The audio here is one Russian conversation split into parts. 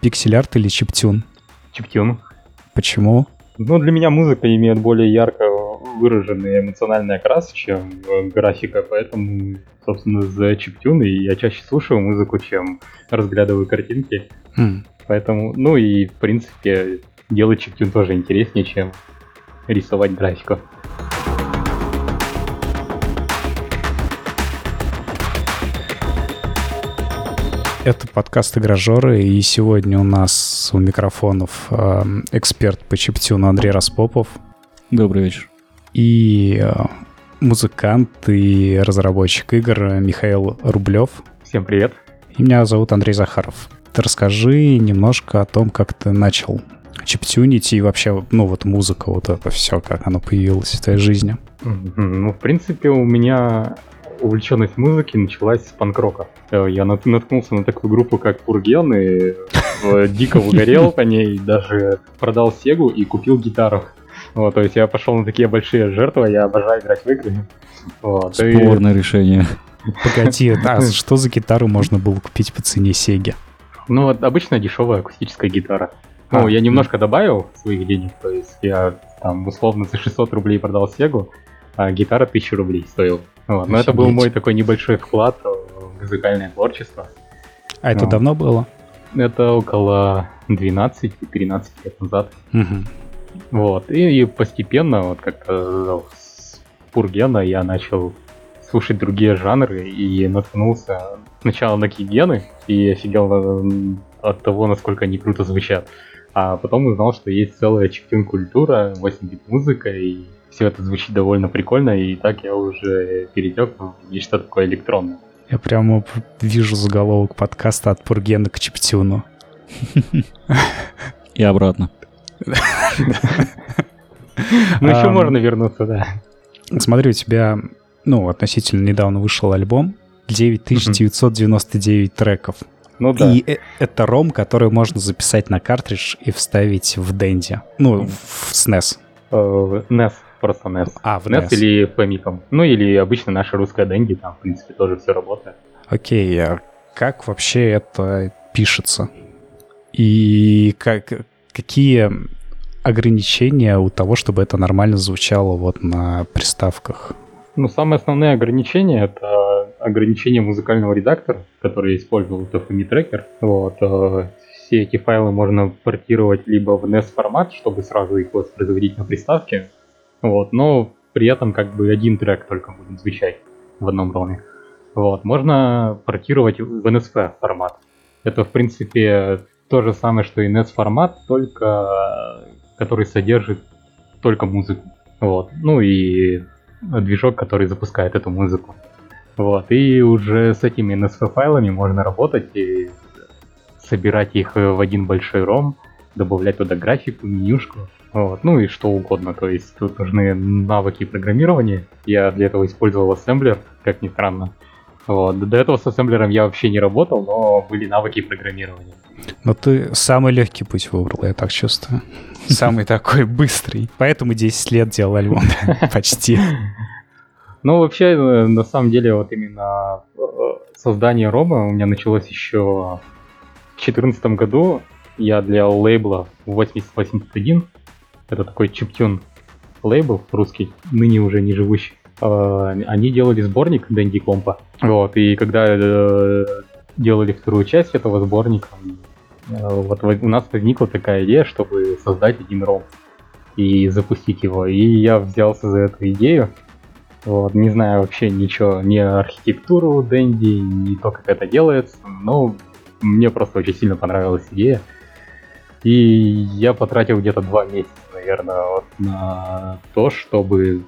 Пиксель-арт или чиптюн? Чиптюн. Почему? Ну, для меня музыка имеет более ярко выраженный эмоциональный окрас, чем графика, поэтому, собственно, за чиптюн и я чаще слушаю музыку, чем разглядываю картинки. Хм. Поэтому, ну и, в принципе, делать чиптюн тоже интереснее, чем рисовать графику. Это подкаст «Игражоры», и сегодня у нас у микрофонов э, эксперт по чиптюну Андрей Распопов. Добрый вечер. И э, музыкант и разработчик игр Михаил Рублев. Всем привет. И меня зовут Андрей Захаров. Ты расскажи немножко о том, как ты начал чиптюнить и вообще, ну вот музыка, вот это все, как оно появилось в твоей жизни. Ну, в принципе, у меня увлеченность музыки началась с панк-рока. Э, я наткнулся на такую группу, как Пурген, и э, дико угорел по ней, даже продал Сегу и купил гитару. Вот, то есть я пошел на такие большие жертвы, я обожаю играть в игры. Вот, Спорное и... решение. Погоди, а что за гитару можно было купить по цене Сеги? Ну, вот обычная дешевая акустическая гитара. Ну, а, я немножко добавил своих денег, то есть я там условно за 600 рублей продал Сегу, а гитара 1000 рублей стоила. Вот. Но это был мой такой небольшой вклад в музыкальное творчество. А это давно было? Это около 12-13 лет назад. Угу. Вот. И, и постепенно, вот как-то с Пургена я начал слушать другие жанры и наткнулся сначала на кигены и офигел от того, насколько они круто звучат. А потом узнал, что есть целая чиптюн культура, 8-бит музыка и все это звучит довольно прикольно, и так я уже перетек в нечто такое электронное. Я прямо вижу заголовок подкаста от Пургена к Чептюну. И обратно. Ну, еще можно вернуться, да. Смотри, у тебя, ну, относительно недавно вышел альбом 9999 треков. Ну да. И э, это ром, который можно записать на картридж и вставить в Денди. Ну, в SNES. NES просто NES. А, в NES, NES. или Famicom. Ну или обычно наша русская Денди, там, в принципе, тоже все работает. Окей, а как вообще это пишется? И как, какие ограничения у того, чтобы это нормально звучало вот на приставках? Ну, самые основные ограничения — это ограничение музыкального редактора, который использовал, это FMI Tracker. Вот, э, все эти файлы можно портировать либо в NES формат, чтобы сразу их воспроизводить на приставке, вот, но при этом как бы один трек только будет звучать в одном роме. Вот, можно портировать в NSF формат. Это, в принципе, то же самое, что и NES формат, только который содержит только музыку. Вот. Ну и движок, который запускает эту музыку. Вот. И уже с этими NSF файлами можно работать и собирать их в один большой ром, добавлять туда графику, менюшку. Вот, ну и что угодно. То есть тут нужны навыки программирования. Я для этого использовал ассемблер, как ни странно. Вот. До этого с ассемблером я вообще не работал, но были навыки программирования. Но ты самый легкий путь выбрал, я так чувствую. Самый такой быстрый. Поэтому 10 лет делал альбом. Почти. Ну, вообще, э, на самом деле, вот именно э, создание рома у меня началось еще в 2014 году. Я для лейбла 8081 это такой чиптюн лейбл русский, ныне уже не живущий. А, они делали сборник Дэнди Компа. Вот, и когда э, делали вторую часть этого сборника, э, вот у нас возникла такая идея, чтобы создать один ром и запустить его. И я взялся за эту идею. Вот, не знаю вообще ничего, ни архитектуру Дэнди, ни то, как это делается, но мне просто очень сильно понравилась идея. И я потратил где-то два месяца наверное, вот на то, чтобы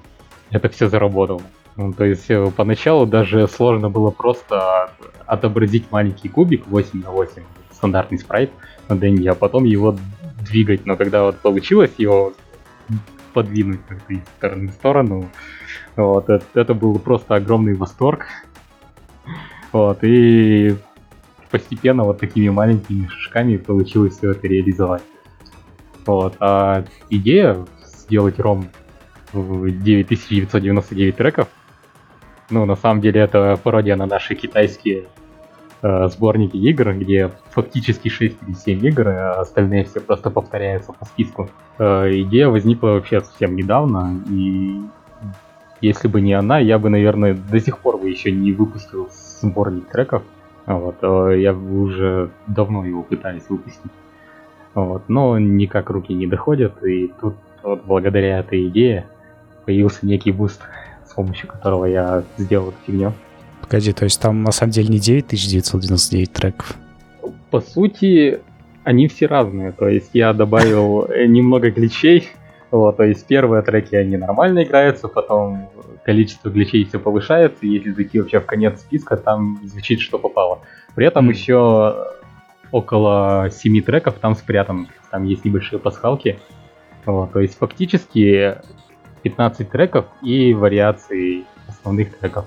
это все заработало. Ну, то есть э, поначалу даже сложно было просто отобразить маленький кубик 8 на 8, стандартный спрайт на Денди, а потом его двигать. Но когда вот получилось его подвинуть как-то из стороны в сторону, вот, это, это был просто огромный восторг. Вот, и постепенно вот такими маленькими шажками получилось все это реализовать. Вот. А идея сделать ром в 9999 треков, ну, на самом деле, это пародия на наши китайские э, сборнике игр, где фактически 6 или 7 игр, а остальные все просто повторяются по списку. Э, идея возникла вообще совсем недавно, и если бы не она, я бы, наверное, до сих пор бы еще не выпустил сборник треков. Вот, э, я уже давно его пытаюсь выпустить. Вот, но никак руки не доходят, и тут вот благодаря этой идее появился некий буст, с помощью которого я сделал эту фигню. Погоди, то есть там на самом деле не 9999 треков? По сути, они все разные. То есть я добавил э, немного гличей. Вот, то есть первые треки, они нормально играются, потом количество гличей все повышается, и если зайти вообще в конец списка, там звучит, что попало. При этом mm. еще около 7 треков там спрятан, там есть небольшие пасхалки. Вот, то есть фактически 15 треков и вариации основных треков.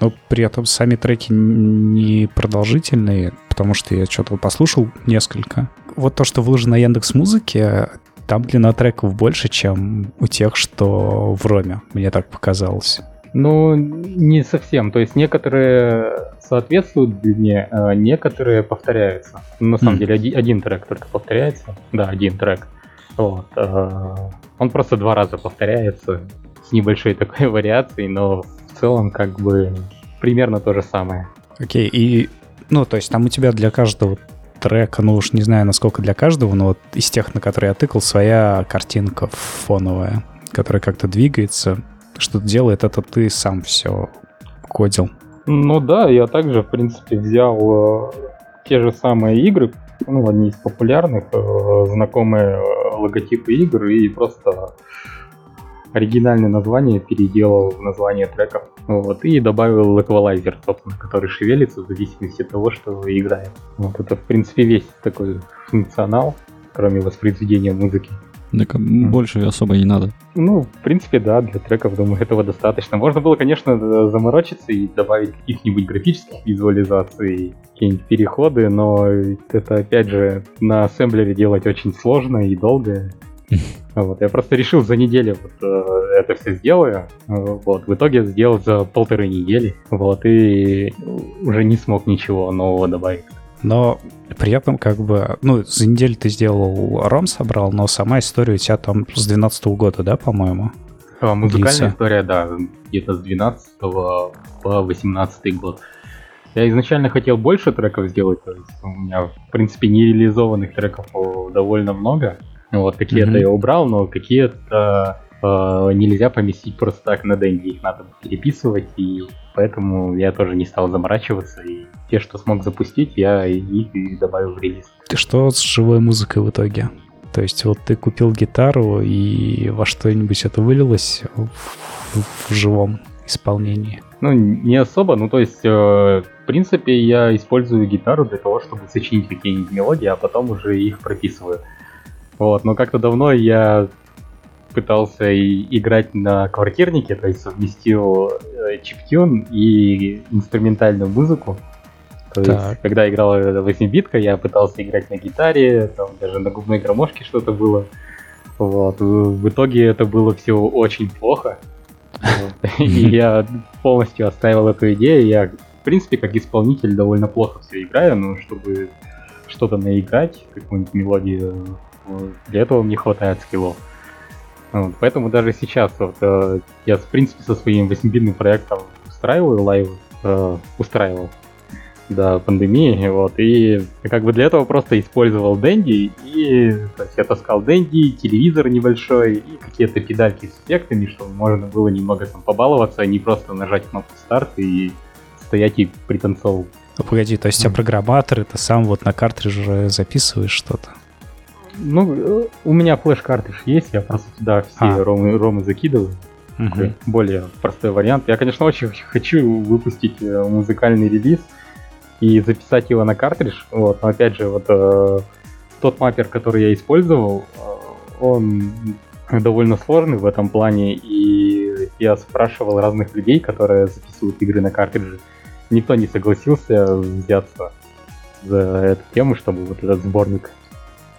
Но при этом сами треки не продолжительные, потому что я что-то послушал несколько. Вот то, что выложено на Яндекс Музыке, там длина треков больше, чем у тех, что в Роме, мне так показалось. Ну, не совсем. То есть некоторые соответствуют длине, а некоторые повторяются. На самом mm. деле один, один трек только повторяется. Да, один трек. Вот. Э, он просто два раза повторяется с небольшой такой вариацией, но в целом как бы примерно то же самое. Окей, okay, и ну, то есть там у тебя для каждого трека, ну уж не знаю, насколько для каждого, но вот из тех, на которые я тыкал, своя картинка фоновая, которая как-то двигается, что-то делает, это ты сам все кодил. Ну да, я также, в принципе, взял э, те же самые игры, ну, одни из популярных, э, знакомые э, логотипы игр и просто оригинальное название переделал в название треков. Вот, и добавил эквалайзер, собственно, который шевелится в зависимости от того, что вы играете. Вот это, в принципе, весь такой функционал, кроме воспроизведения музыки. Так больше особо не надо. Ну, в принципе, да, для треков, думаю, этого достаточно. Можно было, конечно, заморочиться и добавить каких-нибудь графических визуализаций, какие-нибудь переходы, но это, опять же, на ассемблере делать очень сложно и долго. Вот, я просто решил за неделю вот, э, это все сделаю. Вот, в итоге сделал за полторы недели. Вот, и уже не смог ничего нового добавить. Но при этом как бы, ну, за неделю ты сделал ром собрал, но сама история у тебя там с 12 года, да, по-моему? А, музыкальная длится. история, да, где-то с 12 по 18 год. Я изначально хотел больше треков сделать, то есть у меня, в принципе, нереализованных треков довольно много. Вот какие-то mm-hmm. я убрал, но какие-то э, нельзя поместить просто так на деньги, их надо переписывать, и поэтому я тоже не стал заморачиваться, и те, что смог запустить, я их и добавил в релиз. Ты что с живой музыкой в итоге? То есть вот ты купил гитару, и во что-нибудь это вылилось в, в, в живом исполнении? Ну, не особо, ну то есть, э, в принципе, я использую гитару для того, чтобы сочинить какие-нибудь мелодии, а потом уже их прописываю. Вот, но как-то давно я пытался и играть на квартирнике, то есть совместил э, чиптюн и инструментальную музыку. То так. есть, когда играл 8-битка, я пытался играть на гитаре, там даже на губной гармошке что-то было. Вот. В итоге это было все очень плохо. И я полностью оставил эту идею. Я, в принципе, как исполнитель довольно плохо все играю, но чтобы что-то наиграть, какую-нибудь мелодию для этого мне хватает скиллов. Вот, поэтому даже сейчас вот, э, я, в принципе, со своим 8 проектом устраиваю live, э, устраивал до пандемии, вот, и как бы для этого просто использовал Денди, и то есть, я таскал Денди, телевизор небольшой, и какие-то педальки с эффектами, чтобы можно было немного там побаловаться, а не просто нажать кнопку старт и стоять и пританцовывать. Ну, погоди, то есть у тебя программатор, ты сам вот на картридже записываешь что-то? Ну, у меня флеш-картридж есть, я просто туда все а. ромы, ромы закидываю. Угу. более простой вариант. Я, конечно, очень хочу выпустить э, музыкальный релиз и записать его на картридж. Вот, но опять же, вот э, тот маппер, который я использовал, э, он довольно сложный в этом плане, и я спрашивал разных людей, которые записывают игры на картридже. Никто не согласился взяться за эту тему, чтобы вот этот сборник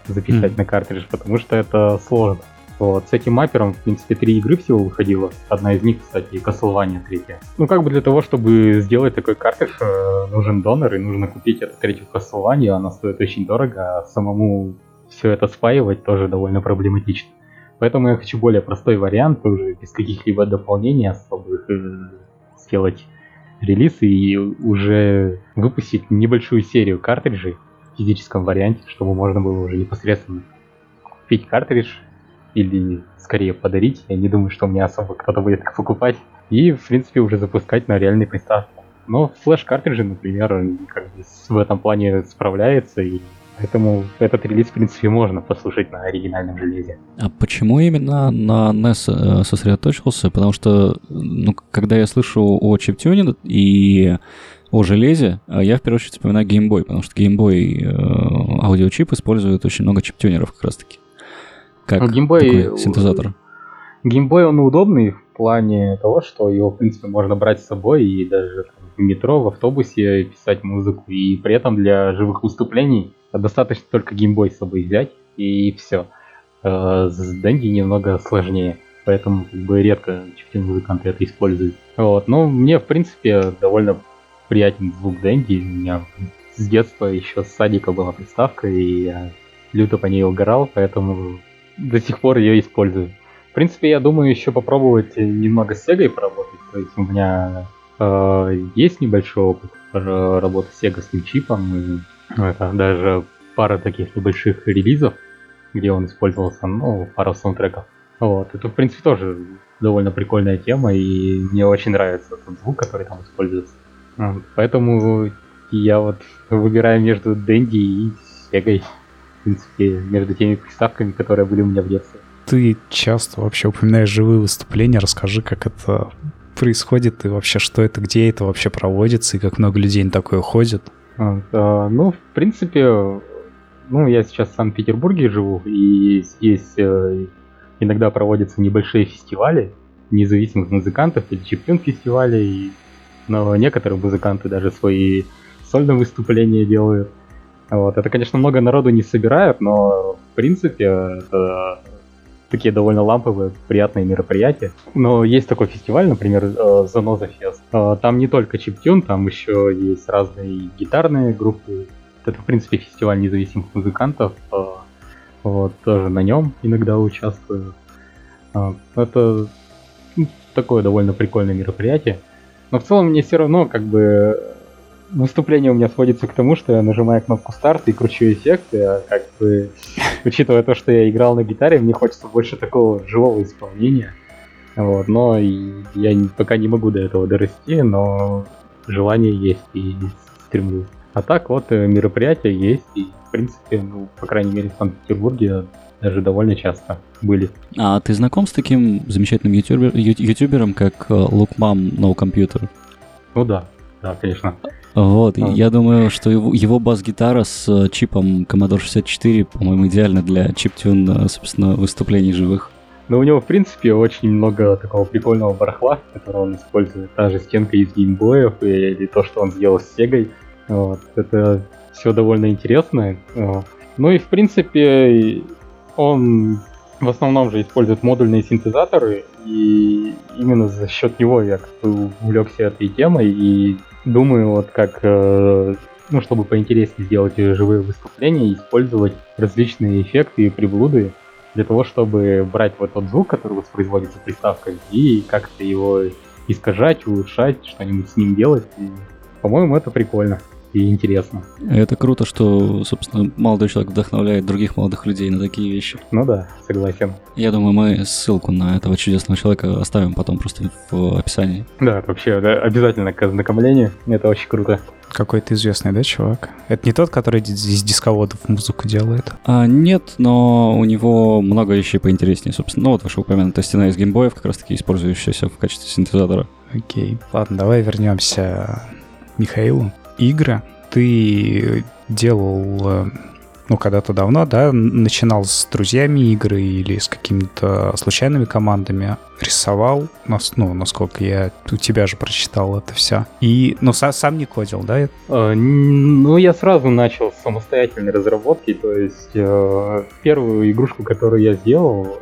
записать mm. на картридж, потому что это сложно. Вот, с этим маппером, в принципе, три игры всего выходило. Одна из них, кстати, Castlevania третья. Ну, как бы для того, чтобы сделать такой картридж, э, нужен донор, и нужно купить эту третью Castlevania, она стоит очень дорого, а самому все это спаивать тоже довольно проблематично. Поэтому я хочу более простой вариант, уже без каких-либо дополнений особых, э, сделать релиз и уже выпустить небольшую серию картриджей физическом варианте, чтобы можно было уже непосредственно купить картридж или скорее подарить. Я не думаю, что мне особо кто-то будет их покупать. И, в принципе, уже запускать на реальной приставке. Но флеш-картриджи, например, как бы в этом плане справляется, и Поэтому этот релиз, в принципе, можно послушать на оригинальном железе. А почему именно на NES э, сосредоточился? Потому что, ну, когда я слышу о чиптюне и о железе, э, я в первую очередь вспоминаю Game Boy, потому что Game Boy э, аудиочип использует очень много чиптюнеров как раз-таки. Как ну, Game Boy, синтезатор. Game Boy, он удобный в плане того, что его, в принципе, можно брать с собой и даже там, в метро, в автобусе писать музыку. И при этом для живых выступлений достаточно только геймбой с собой взять, и все. Э, с Дэнди немного сложнее, поэтому как бы редко чифтин музыканты это используют. Вот, но мне, в принципе, довольно приятен звук Дэнди. У меня с детства еще с садика была приставка, и я люто по ней угорал, поэтому до сих пор ее использую. В принципе, я думаю еще попробовать немного с Sega поработать. То есть у меня э, есть небольшой опыт работы с Sega с чипом, и это даже пара таких небольших релизов, где он использовался, ну, пара саундтреков. Вот, это, в принципе, тоже довольно прикольная тема, и мне очень нравится тот звук, который там используется. Поэтому я вот выбираю между Дэнди и Сегой, в принципе, между теми приставками, которые были у меня в детстве. Ты часто вообще упоминаешь живые выступления, расскажи, как это происходит и вообще что это, где это вообще проводится и как много людей на такое ходит. А, ну, в принципе, ну, я сейчас в Санкт-Петербурге живу, и здесь э, иногда проводятся небольшие фестивали независимых музыкантов или чемпион фестивалей, но некоторые музыканты даже свои сольные выступления делают. Вот. Это, конечно, много народу не собирают, но в принципе это такие довольно ламповые, приятные мероприятия. Но есть такой фестиваль, например, э, Заноза Фест. Э, там не только чиптюн, там еще есть разные гитарные группы. Это, в принципе, фестиваль независимых музыкантов. Э, вот, тоже на нем иногда участвую. Это ну, такое довольно прикольное мероприятие. Но в целом мне все равно как бы выступление у меня сводится к тому, что я нажимаю кнопку старт и кручу эффекты, а как бы, учитывая то, что я играл на гитаре, мне хочется больше такого живого исполнения. Вот, но я пока не могу до этого дорасти, но желание есть и стремлюсь. А так вот э, мероприятия есть, и в принципе, ну, по крайней мере, в Санкт-Петербурге даже довольно часто были. А ты знаком с таким замечательным ютубер, ютубером, как Лукмам э, No Computer? Ну да, да, конечно. Вот, а. я думаю, что его, его бас-гитара с э, чипом Commodore 64, по-моему, идеально для чиптюн, э, собственно, выступлений живых. Ну, у него, в принципе, очень много такого прикольного барахла, который он использует. Та же стенка из геймбоев или то, что он сделал с Сегой. Вот, это все довольно интересно. Ну и, в принципе, он в основном же использует модульные синтезаторы, и именно за счет него я увлекся этой темой и думаю, вот как, э, ну, чтобы поинтереснее сделать живые выступления, использовать различные эффекты и приблуды для того, чтобы брать вот тот звук, который воспроизводится приставкой, и как-то его искажать, улучшать, что-нибудь с ним делать. И, по-моему, это прикольно и интересно. Это круто, что, собственно, молодой человек вдохновляет других молодых людей на такие вещи. Ну да, согласен. Я думаю, мы ссылку на этого чудесного человека оставим потом просто в описании. Да, это вообще да, обязательно к ознакомлению. Это очень круто. Какой-то известный, да, чувак? Это не тот, который из дисководов музыку делает? А, нет, но у него много вещей поинтереснее, собственно. Ну, вот ваша упомянутая стена из геймбоев, как раз-таки использующаяся в качестве синтезатора. Окей, ладно, давай вернемся Михаилу игры. Ты делал, э, ну, когда-то давно, да, начинал с друзьями игры или с какими-то случайными командами, рисовал, ну, насколько я у тебя же прочитал это все. И, ну, сам не кодил, да? А, ну, я сразу начал с самостоятельной разработки, то есть э, первую игрушку, которую я сделал,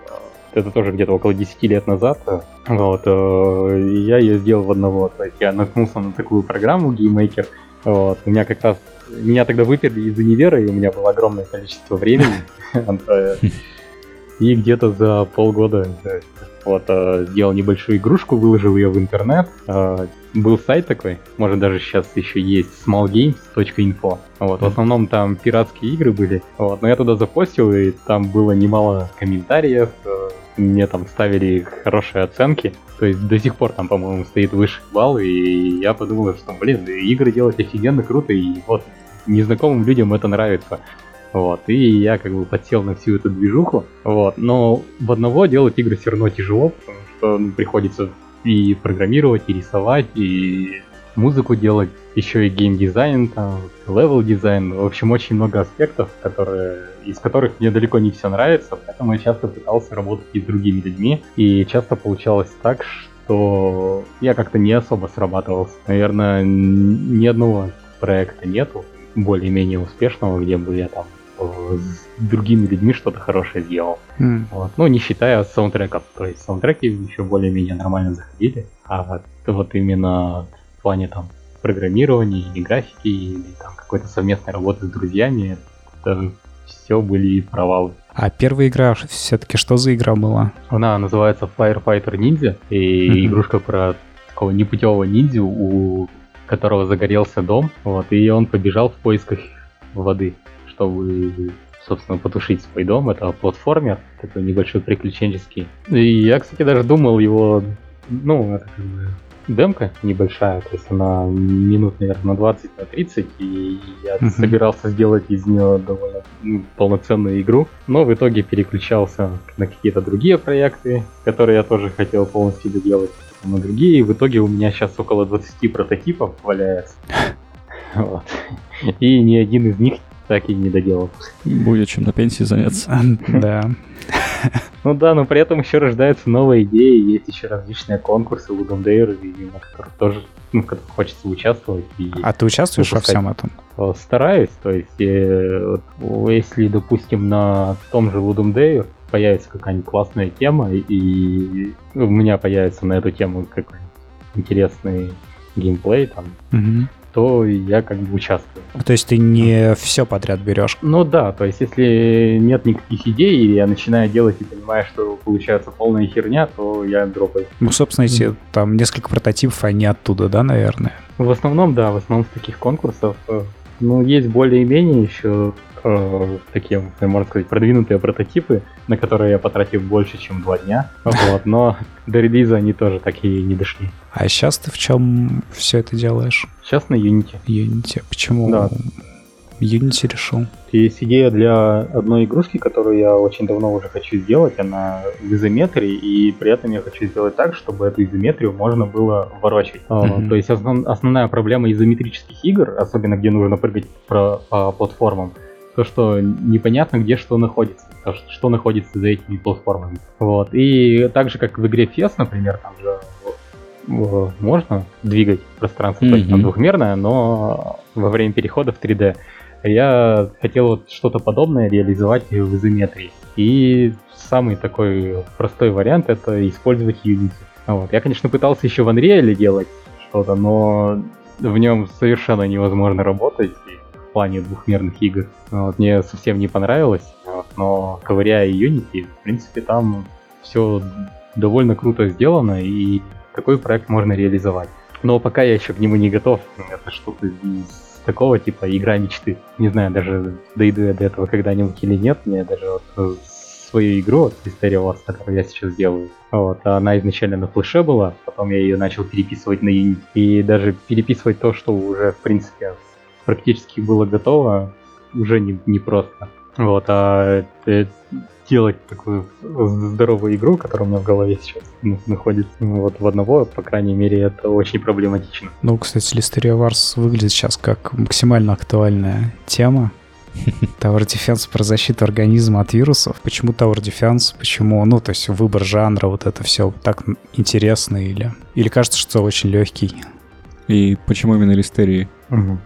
это тоже где-то около 10 лет назад. Вот, э, я ее сделал в одного. То есть я наткнулся на такую программу GameMaker. Вот, у меня как раз меня тогда выперли из универа, и у меня было огромное количество времени. И где-то за полгода вот, сделал небольшую игрушку, выложил ее в интернет. Был сайт такой, может даже сейчас еще есть, smallgames.info. Вот, в основном там пиратские игры были. Вот, но я туда запостил, и там было немало комментариев, мне там ставили хорошие оценки. То есть до сих пор там, по-моему, стоит высший балл, и я подумал, что, блин, игры делать офигенно круто, и вот незнакомым людям это нравится. Вот, и я как бы подсел на всю эту движуху, вот, но в одного делать игры все равно тяжело, потому что ну, приходится и программировать, и рисовать, и музыку делать, еще и геймдизайн, там, level design, в общем, очень много аспектов, которые, из которых мне далеко не все нравится, поэтому я часто пытался работать и с другими людьми, и часто получалось так, что я как-то не особо срабатывался. Наверное, ни одного проекта нету более-менее успешного, где бы я там с другими людьми что-то хорошее сделал. Mm. Вот. Ну, не считая саундтреков. То есть саундтреки еще более-менее нормально заходили. А вот именно в плане там программирования или графики, или там какой-то совместной работы с друзьями, это все были провалы. А первая игра все-таки что за игра была? Она называется Firefighter Ninja, и mm-hmm. игрушка про такого непутевого ниндзю, у которого загорелся дом, вот, и он побежал в поисках воды чтобы, собственно, потушить свой дом. Это платформер, такой небольшой приключенческий. И я, кстати, даже думал его, ну, это как бы демка небольшая, то есть она минут, наверное, на 20, на 30, и я uh-huh. собирался сделать из нее довольно ну, полноценную игру, но в итоге переключался на какие-то другие проекты, которые я тоже хотел полностью доделать, на другие, и в итоге у меня сейчас около 20 прототипов валяется. Вот. И ни один из них так и не доделал. Будет чем на пенсии заняться. Да. Ну да, но при этом еще рождаются новые идеи, есть еще различные конкурсы Ludum Dare, на которых тоже ну, в которых хочется участвовать. И а ты участвуешь во всем этом? Э, стараюсь, то есть, э, если, допустим, на том же Dare появится какая-нибудь классная тема, и у меня появится на эту тему какой-нибудь интересный геймплей, там, угу то я как бы участвую. То есть ты не все подряд берешь? Ну да, то есть если нет никаких идей, или я начинаю делать и понимаю, что получается полная херня, то я дропаю. Ну, собственно, эти там несколько прототипов, они оттуда, да, наверное? В основном, да, в основном с таких конкурсов. Ну, есть более-менее еще э, такие, можно сказать, продвинутые прототипы, на которые я потратил больше, чем два дня. Вот, но до релиза они тоже так и не дошли. А сейчас ты в чем все это делаешь? Сейчас на Unity. Unity. Почему да. Unity решил? Есть идея для одной игрушки, которую я очень давно уже хочу сделать. Она в изометрии, и при этом я хочу сделать так, чтобы эту изометрию можно было ворочать. Mm-hmm. То есть основ, основная проблема изометрических игр, особенно где нужно прыгать про, по платформам, то, что непонятно, где что находится, то, что, находится за этими платформами. Вот. И так же, как в игре Fest, например, там же э, можно двигать пространство, mm-hmm. то есть там двухмерное, но во время перехода в 3D. Я хотел вот что-то подобное реализовать в изометрии. И самый такой простой вариант это использовать Unity. Вот. Я, конечно, пытался еще в Unreal делать что-то, но в нем совершенно невозможно работать плане двухмерных игр. Вот, мне совсем не понравилось, вот, но ковыряя Unity, в принципе, там все довольно круто сделано, и такой проект можно реализовать. Но пока я еще к нему не готов, это что-то из такого типа игра мечты. Не знаю, даже дойду я до этого когда-нибудь или нет, мне даже вот свою игру, вот, Hysteria Wars, которую я сейчас делаю, вот, она изначально на флеше была, потом я ее начал переписывать на Unity, и даже переписывать то, что уже, в принципе, практически было готово, уже не, не просто. Вот, а э, делать такую здоровую игру, которая у меня в голове сейчас находится, ну, вот в одного, по крайней мере, это очень проблематично. Ну, кстати, Listeria Wars выглядит сейчас как максимально актуальная тема. Tower Defense про защиту организма от вирусов. Почему Tower Defense? Почему, ну, то есть выбор жанра, вот это все так интересно или... Или кажется, что очень легкий? И почему именно Листерии? Угу.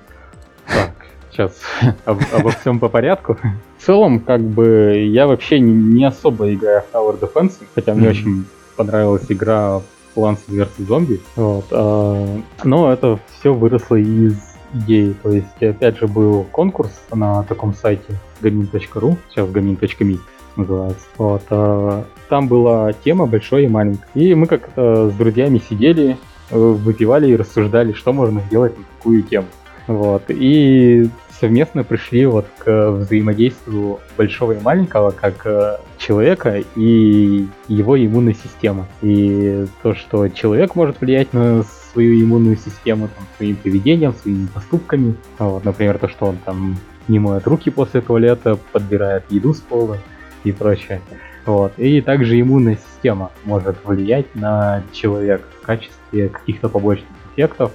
Так, сейчас об, обо всем по порядку. в целом, как бы, я вообще не особо играю в Tower Defense, хотя мне mm-hmm. очень понравилась игра Plants vs. Zombie. Вот, а, но это все выросло из идеи. То есть, опять же, был конкурс на таком сайте gamin.ru, сейчас gamin.me называется. Вот, а, там была тема большой и маленькой. И мы как-то с друзьями сидели, э, выпивали и рассуждали, что можно сделать на такую тему. Вот. И совместно пришли вот к взаимодействию большого и маленького как э, человека и его иммунной системы. И то, что человек может влиять на свою иммунную систему там, своим поведением, своими поступками. Вот, например, то, что он там не моет руки после туалета, подбирает еду с пола и прочее. Вот. И также иммунная система может влиять на человека в качестве каких-то побочных эффектов.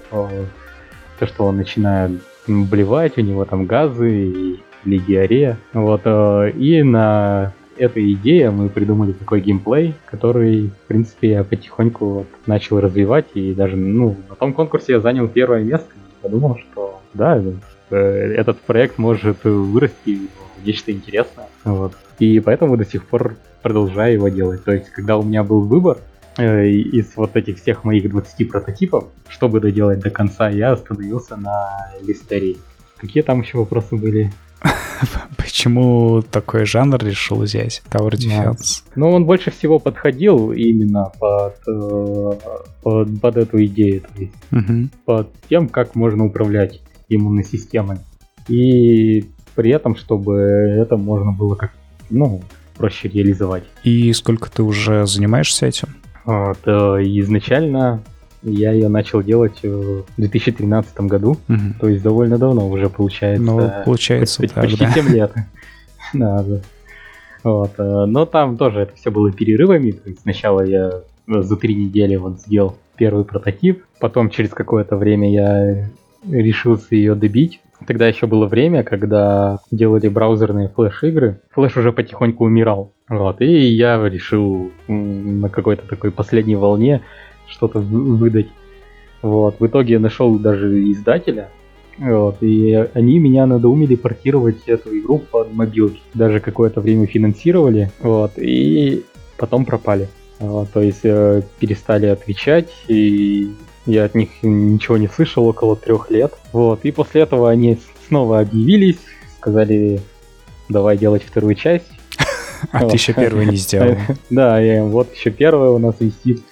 То, что он начинает блевать, у него там газы или диарея. Вот, э, и на этой идее мы придумали такой геймплей, который, в принципе, я потихоньку вот начал развивать, и даже, ну, на том конкурсе я занял первое место, и подумал, что, да, э, этот проект может вырасти в нечто интересное, вот. И поэтому до сих пор продолжаю его делать. То есть, когда у меня был выбор, из вот этих всех моих 20 прототипов, чтобы доделать до конца, я остановился на листерии. Какие там еще вопросы были? Почему такой жанр решил взять? Tower Defense. Ну, он больше всего подходил именно под, э, под, под эту идею, то есть угу. под тем, как можно управлять иммунной системой. И при этом, чтобы это можно было как ну, проще реализовать. И сколько ты уже занимаешься этим? Вот, э, изначально я ее начал делать в 2013 году, угу. то есть довольно давно уже получается. Ну, получается, почти, так, почти да. 7 лет. да, да. Вот, э, но там тоже это все было перерывами. То есть сначала я за три недели вот сделал первый прототип, потом через какое-то время я решился ее добить. Тогда еще было время, когда делали браузерные флеш-игры. Флеш уже потихоньку умирал. Вот, и я решил на какой-то такой последней волне что-то выдать. Вот. В итоге я нашел даже издателя, вот, и они меня надоумили портировать эту игру под мобилки. Даже какое-то время финансировали, вот, и потом пропали. Вот, то есть э, перестали отвечать, и я от них ничего не слышал около трех лет. Вот, и после этого они снова объявились, сказали, давай делать вторую часть. А ты еще первую не сделал. Да, вот еще первая у нас висит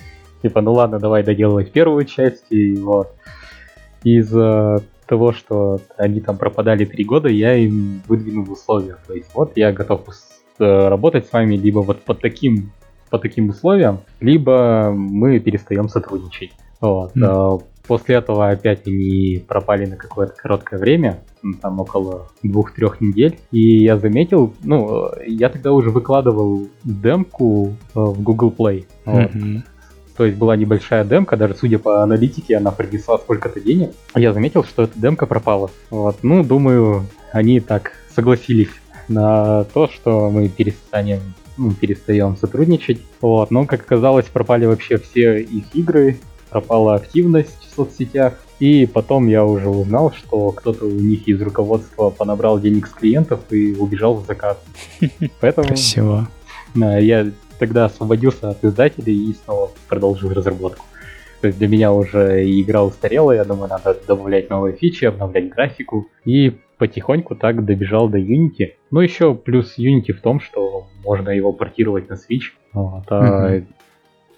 типа, ну ладно, давай доделывать первую часть, и вот. Из-за того, что они там пропадали три года, я им выдвинул условия. То есть вот я готов э, работать с вами либо вот под таким, по таким условиям, либо мы перестаем сотрудничать. Вот. Mm. После этого опять они пропали на какое-то короткое время, ну, там около двух-трех недель. И я заметил, ну, я тогда уже выкладывал демку э, в Google Play. Вот. Mm-hmm. То есть была небольшая демка, даже судя по аналитике, она принесла сколько-то денег. Я заметил, что эта демка пропала. Вот. Ну, думаю, они так согласились на то, что мы перестанем ну, перестаем сотрудничать. Вот. Но, как оказалось, пропали вообще все их игры, пропала активность в соцсетях. И потом я уже узнал, что кто-то у них из руководства понабрал денег с клиентов и убежал в закат. Поэтому... Красиво. Да, я тогда освободился от издателей и снова продолжил разработку. То есть для меня уже игра устарела, я думаю, надо добавлять новые фичи, обновлять графику. И потихоньку так добежал до Unity. Ну еще плюс Unity в том, что можно его портировать на Switch. Вот, а mm-hmm.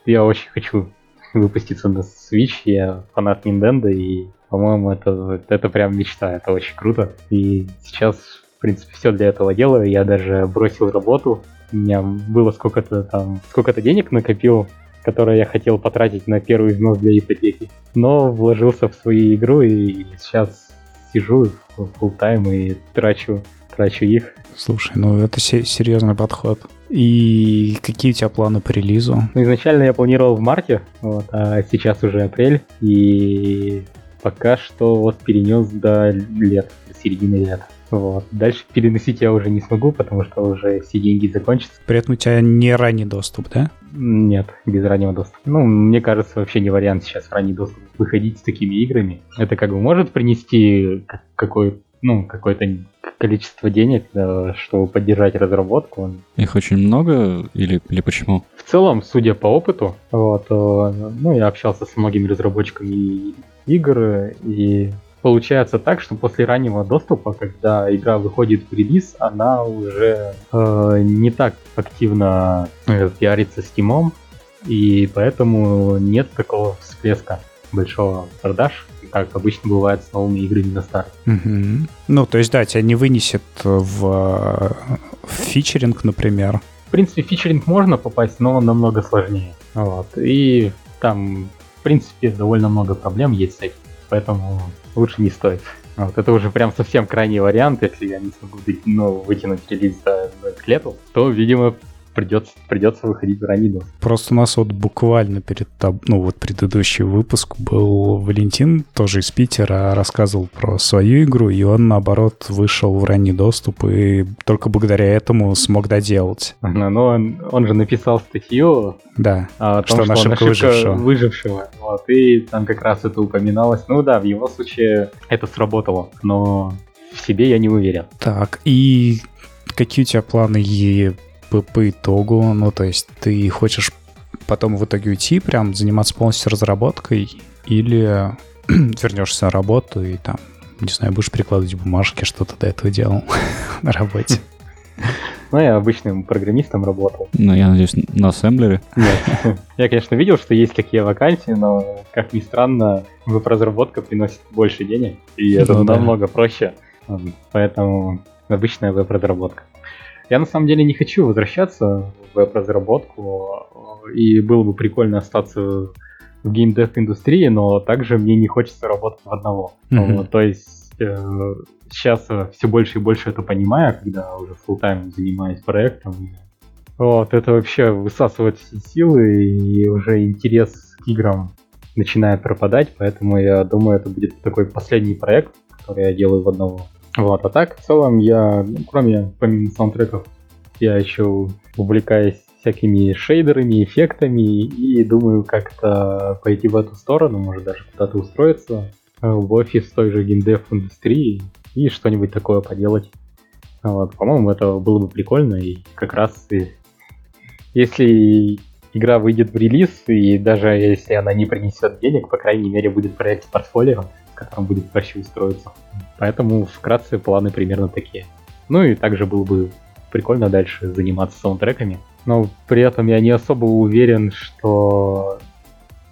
Я очень хочу выпуститься на Switch, я фанат Nintendo, и, по-моему, это, это прям мечта, это очень круто. И сейчас, в принципе, все для этого делаю. Я даже бросил работу, у меня было сколько-то там, сколько-то денег накопил, которые я хотел потратить на первый взнос для ипотеки. Но вложился в свою игру и сейчас сижу в full тайм и трачу, трачу их. Слушай, ну это серьезный подход. И какие у тебя планы по релизу? Ну, изначально я планировал в марте, вот, а сейчас уже апрель, и пока что вот перенес до лет, до середины лета. Вот. Дальше переносить я уже не смогу, потому что уже все деньги закончатся. При этом у тебя не ранний доступ, да? Нет, без раннего доступа. Ну, мне кажется, вообще не вариант сейчас в ранний доступ выходить с такими играми. Это как бы может принести какой ну, какой-то количество денег, да, чтобы поддержать разработку. Их очень много или, или почему? В целом, судя по опыту, вот, э, ну, я общался с многими разработчиками игр, и получается так, что после раннего доступа, когда игра выходит в релиз, она уже э, не так активно э, пиарится Steam, и поэтому нет такого всплеска большого продаж, как обычно бывает с новыми играми на старт. Угу. Ну, то есть, да, тебя не вынесет в, в фичеринг, например. В принципе, фичеринг можно попасть, но намного сложнее. Вот. И там, в принципе, довольно много проблем есть с этим, поэтому лучше не стоит. Вот это уже прям совсем крайний вариант, если я не смогу ну, вытянуть релиз до, к лету, то, видимо, придется, придется выходить в ранний доступ. Просто у нас вот буквально перед, ну вот предыдущий выпуск был Валентин, тоже из Питера, рассказывал про свою игру, и он, наоборот, вышел в ранний доступ и только благодаря этому смог доделать. Но, но он, он же написал статью да, о том, что, что ошибка, ошибка выжившего. выжившего. Вот, и там как раз это упоминалось. Ну да, в его случае это сработало, но в себе я не уверен. Так, и какие у тебя планы по, по итогу, ну, то есть ты хочешь потом в итоге уйти, прям заниматься полностью разработкой, или вернешься на работу и там, не знаю, будешь прикладывать бумажки, что ты до этого делал на работе. Ну, я обычным программистом работал. Ну, я надеюсь, на ассемблере? Нет. Я, конечно, видел, что есть такие вакансии, но, как ни странно, веб-разработка приносит больше денег, и это ну, намного да. проще. Поэтому обычная веб-разработка. Я на самом деле не хочу возвращаться в веб-разработку, и было бы прикольно остаться в геймдев индустрии, но также мне не хочется работать в одного. Mm-hmm. Вот, то есть э, сейчас все больше и больше это понимаю, когда уже full time занимаюсь проектом. Вот, это вообще высасывает все силы, и уже интерес к играм начинает пропадать, поэтому я думаю, это будет такой последний проект, который я делаю в одного. Вот, а так, в целом, я, ну, кроме, помимо саундтреков, я еще увлекаюсь всякими шейдерами, эффектами и думаю как-то пойти в эту сторону, может даже куда-то устроиться э, в офис той же геймдев индустрии и что-нибудь такое поделать. Вот, по-моему, это было бы прикольно и как раз и если игра выйдет в релиз, и даже если она не принесет денег, по крайней мере, будет проект в портфолио, в котором будет проще устроиться. Поэтому вкратце планы примерно такие. Ну и также было бы прикольно дальше заниматься саундтреками. Но при этом я не особо уверен, что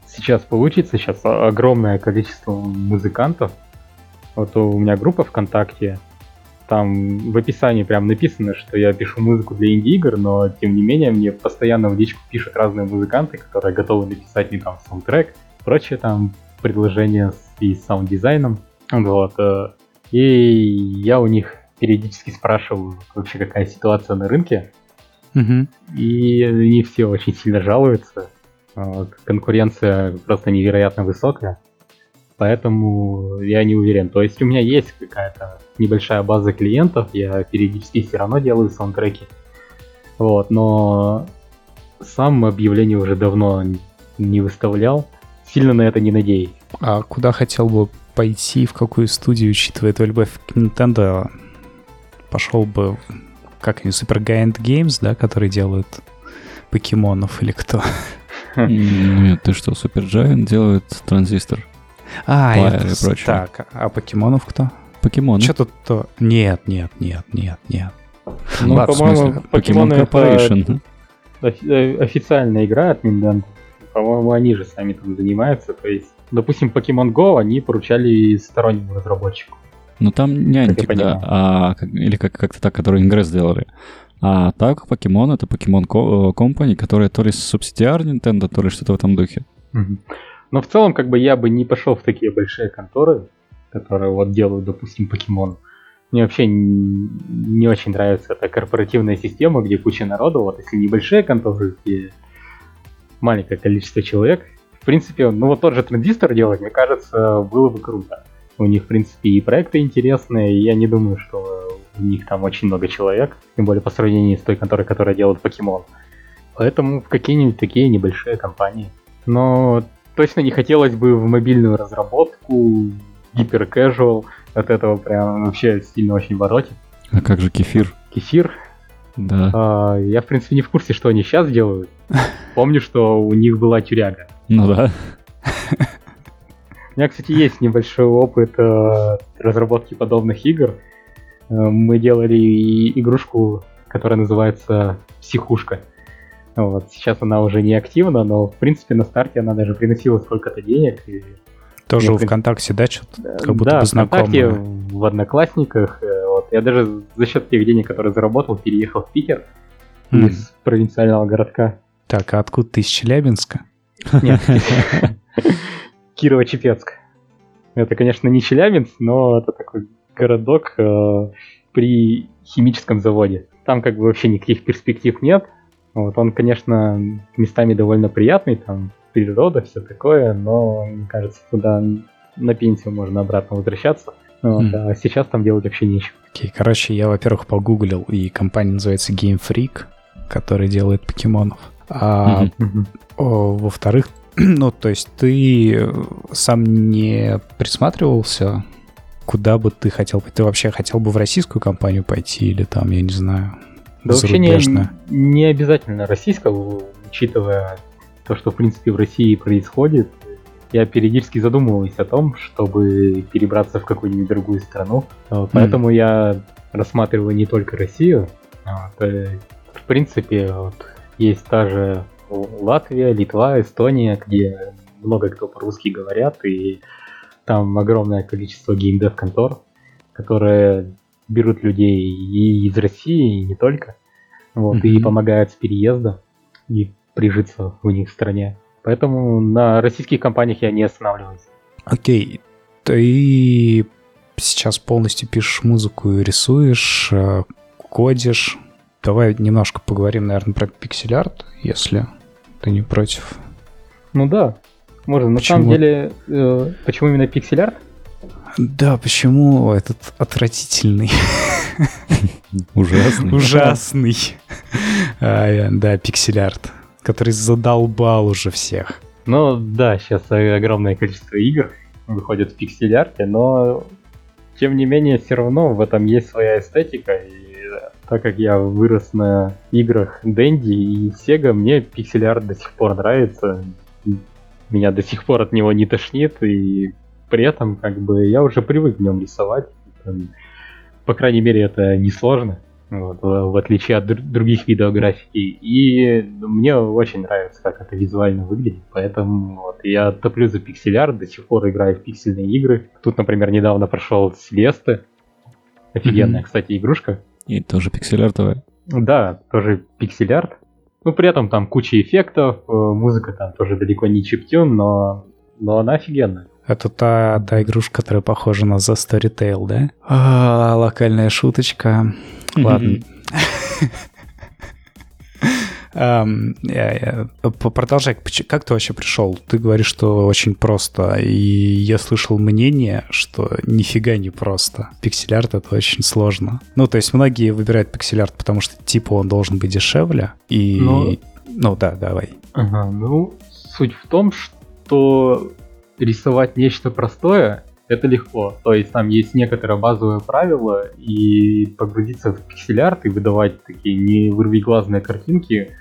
сейчас получится. Сейчас огромное количество музыкантов. Вот у меня группа ВКонтакте, там в описании прям написано, что я пишу музыку для инди-игр, но тем не менее мне постоянно в личку пишут разные музыканты, которые готовы написать мне там саундтрек, прочее там предложения с, и с саунд-дизайном. Вот. Э, и я у них периодически спрашиваю вообще какая ситуация на рынке. Угу. И они все очень сильно жалуются. Вот. Конкуренция просто невероятно высокая. Поэтому я не уверен. То есть у меня есть какая-то небольшая база клиентов, я периодически все равно делаю саундтреки. Вот, но сам объявление уже давно не выставлял. Сильно на это не надеюсь. А куда хотел бы пойти, в какую студию, учитывая твою любовь к Nintendo, пошел бы как они, Super Giant Games, да, которые делают покемонов или кто? Нет, ты что, Super Giant делает транзистор. А, это, так, а покемонов кто? Покемоны. Что тут то? Нет, нет, нет, нет, нет. Ну, по-моему, покемоны это э, официальная игра от Nintendo. По-моему, они же сами там занимаются. То есть, допустим, Pokemon Go они поручали стороннему разработчику. Ну там няньки, да, а, или как- как-то так, которые Ингресс сделали. А так, Покемон — это Покемон Company, которая то ли субсидиар Nintendo, то ли что-то в этом духе. Но в целом, как бы я бы не пошел в такие большие конторы, которые вот делают, допустим, покемон. Мне вообще не, не очень нравится эта корпоративная система, где куча народу. Вот если небольшие конторы, где маленькое количество человек, в принципе, ну вот тот же транзистор делать, мне кажется, было бы круто. У них, в принципе, и проекты интересные, и я не думаю, что у них там очень много человек, тем более по сравнению с той конторой, которая делает покемон. Поэтому в какие-нибудь такие небольшие компании. Но точно не хотелось бы в мобильную разработку, гипер-кэжуал, от этого прям вообще сильно очень воротит. А как же кефир? Кефир. Да. А, я, в принципе, не в курсе, что они сейчас делают. Помню, что у них была тюряга. Ну да. У меня, кстати, есть небольшой опыт э, разработки подобных игр. Э, мы делали игрушку, которая называется «Психушка». Вот. Сейчас она уже не активна, но, в принципе, на старте она даже приносила сколько-то денег. И, Тоже Я, в принципе, ВКонтакте, да, что-то как будто да, бы ВКонтакте, знакомое. в Одноклассниках. Я даже за счет тех денег, которые заработал, переехал в Питер М. из провинциального городка. Так, а откуда ты из Челябинска? Нет, Кирово-Чепецк. Это, конечно, не Челябинск, но это такой городок э, при химическом заводе. Там как бы вообще никаких перспектив нет. Вот он, конечно, местами довольно приятный, там природа, все такое, но мне кажется, туда на пенсию можно обратно возвращаться. Вот, Мгм. А сейчас там делать вообще нечего. Окей, короче, я, во-первых, погуглил, и компания называется Game Freak, которая делает покемонов. А о, во-вторых, ну, то есть ты сам не присматривался, куда бы ты хотел пойти? Ты вообще хотел бы в российскую компанию пойти или там, я не знаю, Да вообще не, не обязательно российского, учитывая то, что в принципе в России происходит. Я периодически задумываюсь о том, чтобы перебраться в какую-нибудь другую страну. Поэтому я рассматриваю не только Россию. Вот, э, В принципе, вот, есть та же Латвия, Литва, Эстония, где много кто по-русски говорят, и там огромное количество геймдев контор, которые берут людей и из России, и не только. Вот, и Мгм. помогают с переездом и прижиться у них в стране. Поэтому на российских компаниях я не останавливаюсь. Окей, ты сейчас полностью пишешь музыку и рисуешь, э, кодишь. Давай немножко поговорим, наверное, про пиксель-арт, если ты не против. Ну да, можно. На Почему? самом деле, э, почему именно пиксель-арт? Да, почему этот отвратительный, Ужасный. ужасный, а, да, пиксель-арт, который задолбал уже всех. Ну да, сейчас огромное количество игр выходят в пиксель-арте, но тем не менее все равно в этом есть своя эстетика. И так как я вырос на играх Дэнди и Sega, мне пиксель-арт до сих пор нравится. Меня до сих пор от него не тошнит, и при этом как бы я уже привык в нем рисовать. По крайней мере, это несложно. Вот, в в отличие от др- других видов графики. И мне очень нравится, как это визуально выглядит. Поэтому вот, я топлю за пиксель-арт, до сих пор играю в пиксельные игры. Тут, например, недавно прошел Селесты. Офигенная, Мгм. кстати, игрушка. И тоже пиксель-артовая. Да, тоже пиксель-арт. Ну, при этом там куча эффектов, э, музыка там тоже далеко не чиптюн, но, но она офигенная. Это та, та игрушка, которая похожа на The Storytale, да? А, локальная шуточка. Ладно. Я- п- Продолжай. Как ты вообще пришел? Ты говоришь, что очень просто. И я слышал мнение, что нифига не просто. Пиксель-арт — это очень сложно. Ну, то есть многие выбирают пиксель-арт, потому что типа он должен быть дешевле. И... Ну- Ну да, давай. Ага, ну, суть в том, что рисовать нечто простое это легко. То есть там есть некоторое базовое правило, и погрузиться в пиксель-арт и выдавать такие не вырвиглазные картинки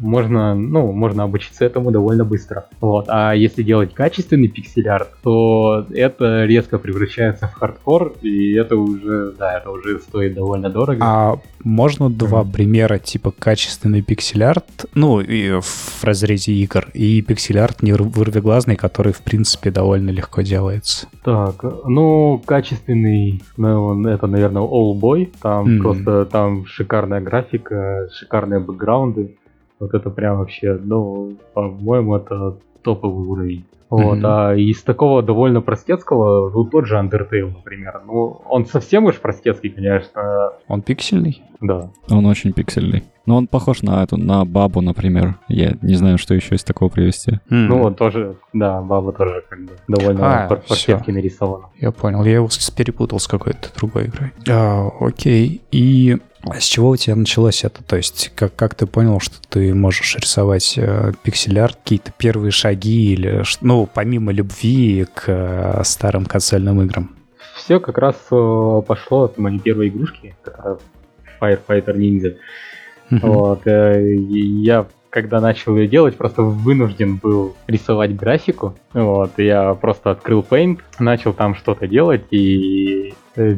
можно, ну, можно обучиться этому довольно быстро. Вот. А если делать качественный пиксель-арт, то это резко превращается в хардкор, и это уже, да, это уже стоит довольно дорого. А можно два Мгм. примера типа качественный пиксель-арт, ну, и в разрезе игр, и пиксель-арт не вырвиглазный, который, в принципе, довольно легко делается. Так, ну, качественный, ну, это, наверное, All Boy. Там Мгм. просто там шикарная графика, шикарные бэкграунды. Вот это прям вообще, ну, по-моему, это топовый уровень. Вот, Мгм. а из такого довольно простецкого, ну, тот же Undertale, например. Ну, он совсем уж простецкий, конечно, Он пиксельный? да. Он очень пиксельный. Но он похож на эту, на бабу, например. Я не знаю, что еще из такого привести. М, Ну, он тоже, да, баба тоже как бы довольно А, простецки нарисована. Я понял, я его перепутал с какой-то другой игрой. А, окей, и с чего у тебя началось это? То есть, как, как ты понял, что ты можешь рисовать э, пиксель-арт, какие-то первые шаги или, ну, помимо любви к э, старым консольным играм? все как раз э, пошло от моей первой игрушки, Firefighter Ninja. Вот, э, я когда начал ее делать, просто вынужден был рисовать графику. Вот, я просто открыл Paint, начал там что-то делать, и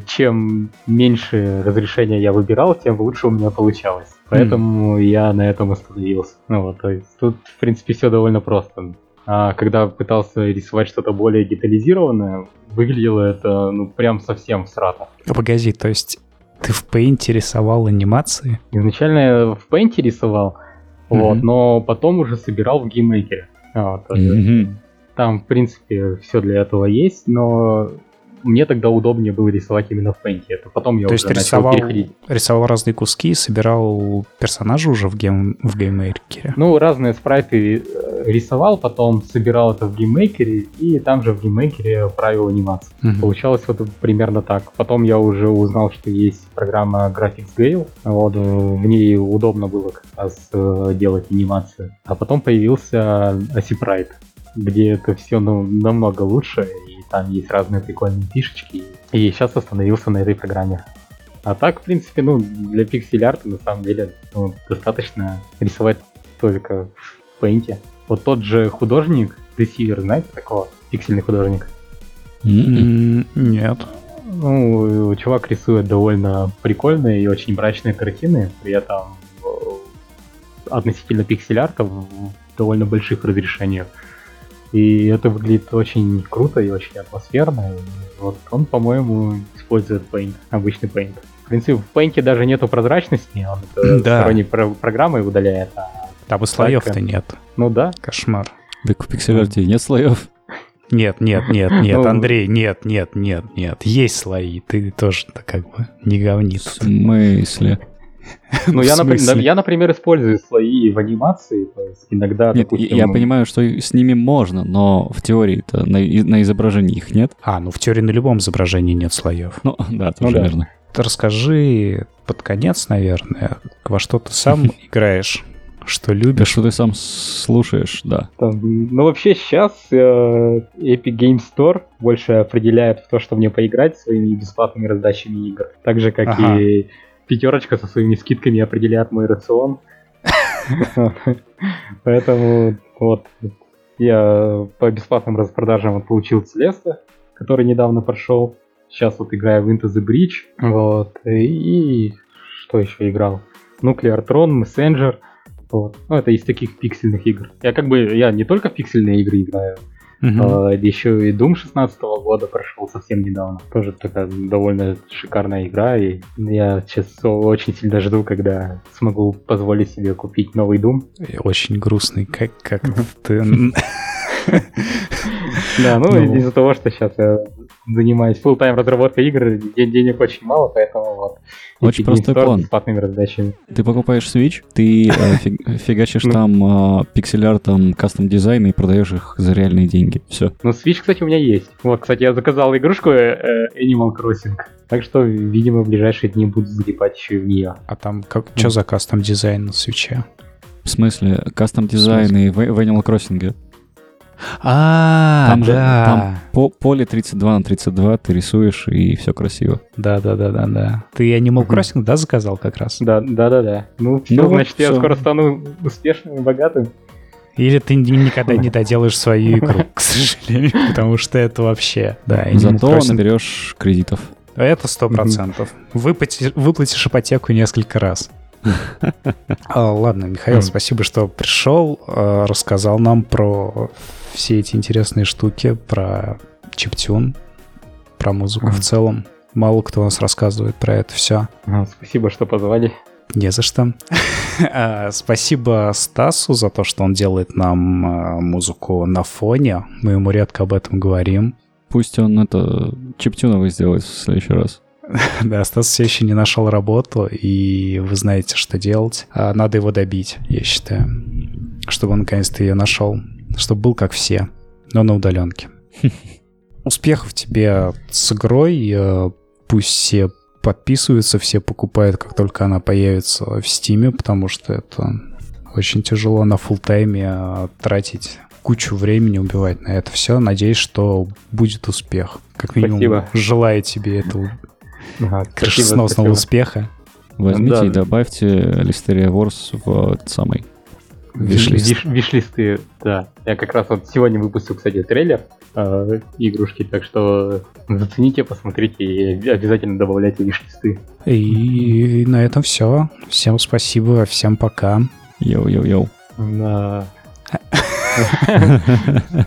чем меньше разрешения я выбирал, тем лучше у меня получалось. Поэтому mm. я на этом остановился. Ну вот, то есть тут, в принципе, все довольно просто. А когда пытался рисовать что-то более детализированное, выглядело это, ну, прям совсем всрато. Погоди, то есть ты в Paint рисовал анимации? Изначально я в Paint рисовал, вот, но потом уже собирал в GameMaker. Вот, mm-hmm. Там, в принципе, все для этого есть, но мне тогда удобнее было рисовать именно в Paint. Это потом я То уже есть рисовал, рисовал разные куски собирал персонажа уже в, Game, в GameMaker е? Ну, разные спрайты э, рисовал, потом собирал это в GameMaker е, и там же в GameMaker е правил анимации. Угу. Получалось вот примерно так. Потом я уже узнал, что есть программа GraphicsGale, вот, э, в ней удобно было как раз э, делать анимацию. А потом появился Aseprite, где это все ну, намного лучше, там есть разные прикольные фишечки. И сейчас остановился на этой программе. А так, в принципе, ну, для пиксель-арта на самом деле ну, достаточно рисовать только в Paint. Вот тот же художник, Deceiver, знаете такого? Пиксельный художник. Mm-mm. Нет. Ну, чувак рисует довольно прикольные и очень мрачные картины, при этом э, относительно пиксель-арта в довольно больших разрешениях. И это выглядит очень круто и очень атмосферно. И вот он, по-моему, использует Paint, обычный Paint. В принципе, в Paint даже нету прозрачности, он это да. сторонней про- программой удаляет. А Там и слоев-то нет. Ну да. Кошмар. Так в пиксель нет слоев. Нет, нет, нет, нет, ну, Андрей, нет, нет, нет, нет. Есть слои, ты тоже-то как бы не говнит. В смысле? Ну, я, например, я, например, использую слои в анимации, то есть иногда, нет, допустим... Я понимаю, что с ними можно, но в теории-то на, на изображении их нет. А, ну в теории на любом изображении нет слоев. Ну, да, тоже ну, верно. Ты расскажи под конец, наверное, во что ты сам играешь что любишь. Да что ты сам слушаешь, да. Там, ну, вообще сейчас э, Epic Game Store больше определяет в то, что мне поиграть своими бесплатными раздачами игр. Так же, как ага. и пятерочка со своими скидками определяет мой рацион. Поэтому вот я по бесплатным распродажам получил Целеста, который недавно прошел. Сейчас вот играю в Into the Bridge. Вот. И что еще играл? Nuclear Tron, Messenger. Вот. Ну, это из таких пиксельных игр. Я как бы, я не только в пиксельные игры играю, Uh-huh. еще и Doom 16 года прошел совсем недавно. Тоже такая довольно шикарная игра. И я сейчас очень сильно жду, когда смогу позволить себе купить новый Doom. Очень грустный, как, как ты... Да, ну, ну из-за того, что сейчас я занимаюсь full тайм разработкой игр, денег очень мало, поэтому вот. Очень простой план. С раздачами. Ты покупаешь Switch, ты э, фигачишь ну. там э, пиксель-артом, кастом дизайн и продаешь их за реальные деньги. Все. Ну, Switch, кстати, у меня есть. Вот, кстати, я заказал игрушку э, Animal Crossing. Так что, видимо, в ближайшие дни буду залипать еще и в нее. А там как, что за кастом дизайн на свече? В смысле? Кастом дизайн и в, в Animal Crossing? А, там да. же там по, поле 32 на 32 ты рисуешь, и все красиво. Да, да, да, да, да. Ты Animal Crossing, да, заказал как раз? Да, да, да, да. Ну, все, ну, значит, все. я скоро стану успешным и богатым. Или ты никогда не доделаешь свою игру, к сожалению, потому что это вообще, да. Зато Crossing... наберешь кредитов. Это сто процентов. Выплатишь ипотеку несколько раз. А, ладно, Михаил, спасибо, что пришел, а, рассказал нам про все эти интересные штуки, про чиптюн, про музыку в целом. Мало кто у нас рассказывает про это все. Спасибо, что позвали. Не за что. А, спасибо Стасу за то, что он делает нам музыку на фоне. Мы ему редко об этом говорим. Пусть он это чиптюновый сделает в следующий раз. Да, Стас все еще не нашел работу, и вы знаете, что делать. А надо его добить, я считаю, чтобы он наконец-то ее нашел, чтобы был как все, но на удаленке. Успехов тебе с игрой, э, пусть все подписываются, все покупают, как только она появится в Стиме, потому что это очень тяжело на фултайме э, тратить кучу времени убивать на это все. Надеюсь, что будет успех. Как минимум, Спасибо. желаю тебе этого Ага, крышесносного успеха. Возьмите Да. и добавьте Listeria Wars в самый. Wishlist. Wish- Wishlist ы, да. Я как раз вот сегодня выпустил, кстати, трейлер э, игрушки, так что зацените, посмотрите и обязательно добавляйте wishlist ы. И на этом все. Всем спасибо, всем пока. Йоу-йоу-йоу. Да.